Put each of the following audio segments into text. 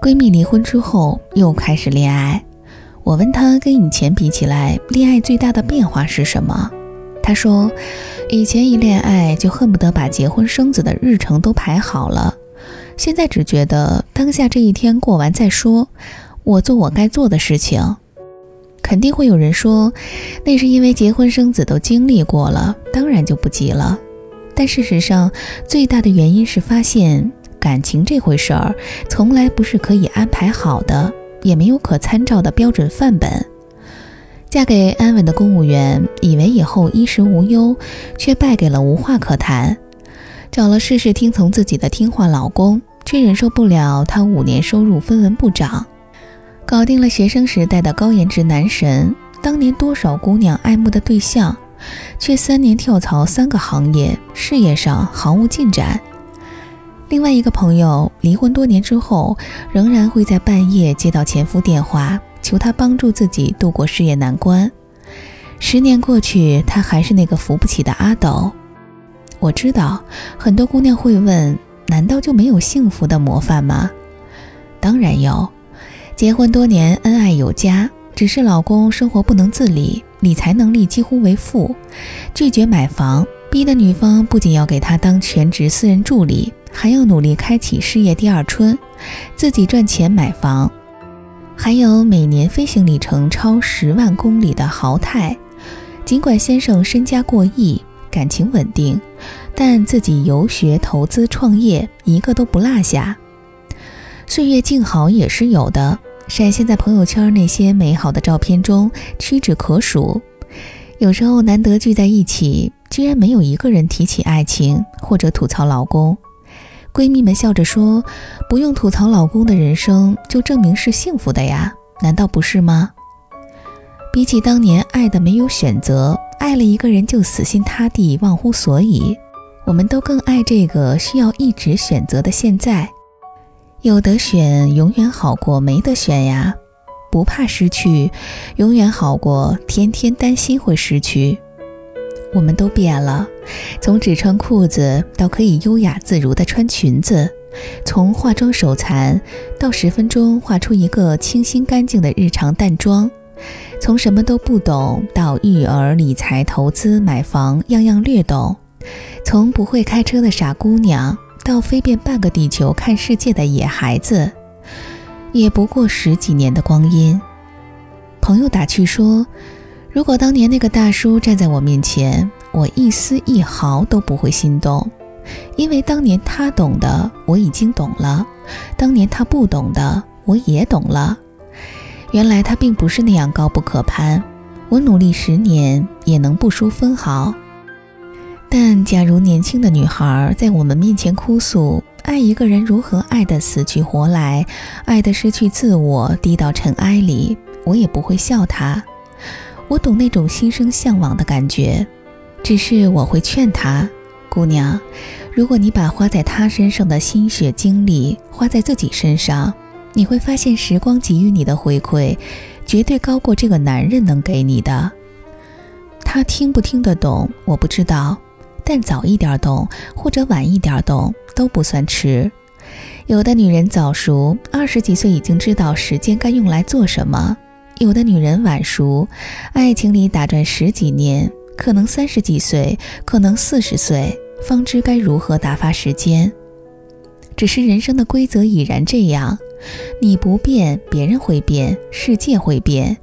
闺蜜离婚之后又开始恋爱，我问她跟以前比起来，恋爱最大的变化是什么？她说，以前一恋爱就恨不得把结婚生子的日程都排好了，现在只觉得当下这一天过完再说，我做我该做的事情。肯定会有人说，那是因为结婚生子都经历过了，当然就不急了。但事实上，最大的原因是发现感情这回事儿，从来不是可以安排好的，也没有可参照的标准范本。嫁给安稳的公务员，以为以后衣食无忧，却败给了无话可谈；找了事事听从自己的听话老公，却忍受不了他五年收入分文不涨。搞定了学生时代的高颜值男神，当年多少姑娘爱慕的对象，却三年跳槽三个行业，事业上毫无进展。另外一个朋友离婚多年之后，仍然会在半夜接到前夫电话，求他帮助自己度过事业难关。十年过去，他还是那个扶不起的阿斗。我知道很多姑娘会问：难道就没有幸福的模范吗？当然有。结婚多年，恩爱有加，只是老公生活不能自理，理财能力几乎为负，拒绝买房，逼得女方不仅要给他当全职私人助理，还要努力开启事业第二春，自己赚钱买房，还有每年飞行里程超十万公里的豪泰。尽管先生身家过亿，感情稳定，但自己游学、投资、创业一个都不落下。岁月静好也是有的。闪现在朋友圈那些美好的照片中屈指可数，有时候难得聚在一起，居然没有一个人提起爱情或者吐槽老公。闺蜜们笑着说：“不用吐槽老公的人生，就证明是幸福的呀？难道不是吗？”比起当年爱的没有选择，爱了一个人就死心塌地、忘乎所以，我们都更爱这个需要一直选择的现在。有得选，永远好过没得选呀！不怕失去，永远好过天天担心会失去。我们都变了，从只穿裤子到可以优雅自如地穿裙子，从化妆手残到十分钟画出一个清新干净的日常淡妆，从什么都不懂到育儿、理财、投资、买房样样略懂，从不会开车的傻姑娘。到飞遍半个地球看世界的野孩子，也不过十几年的光阴。朋友打趣说：“如果当年那个大叔站在我面前，我一丝一毫都不会心动，因为当年他懂的我已经懂了，当年他不懂的我也懂了。原来他并不是那样高不可攀，我努力十年也能不输分毫。”但假如年轻的女孩在我们面前哭诉爱一个人如何爱得死去活来，爱得失去自我，低到尘埃里，我也不会笑她。我懂那种心生向往的感觉，只是我会劝她：姑娘，如果你把花在他身上的心血精力花在自己身上，你会发现时光给予你的回馈，绝对高过这个男人能给你的。他听不听得懂，我不知道。但早一点懂或者晚一点懂都不算迟。有的女人早熟，二十几岁已经知道时间该用来做什么；有的女人晚熟，爱情里打转十几年，可能三十几岁，可能四十岁，方知该如何打发时间。只是人生的规则已然这样，你不变，别人会变，世界会变。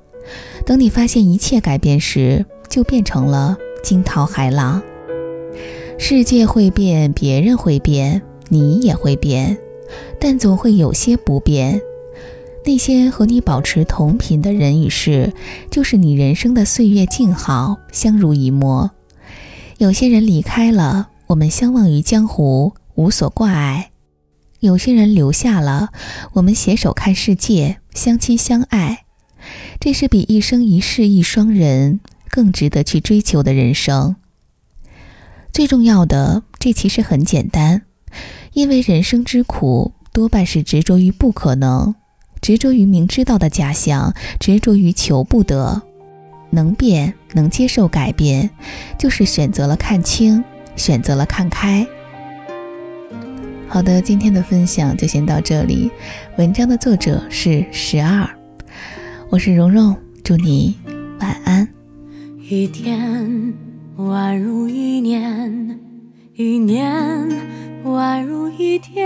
等你发现一切改变时，就变成了惊涛骇浪。世界会变，别人会变，你也会变，但总会有些不变。那些和你保持同频的人与事，就是你人生的岁月静好，相濡以沫。有些人离开了，我们相忘于江湖，无所挂碍；有些人留下了，我们携手看世界，相亲相爱。这是比一生一世一双人更值得去追求的人生。最重要的，这其实很简单，因为人生之苦多半是执着于不可能，执着于明知道的假象，执着于求不得。能变，能接受改变，就是选择了看清，选择了看开。好的，今天的分享就先到这里。文章的作者是十二，我是蓉蓉，祝你晚安。一天宛如一年，一年宛如一天，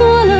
做了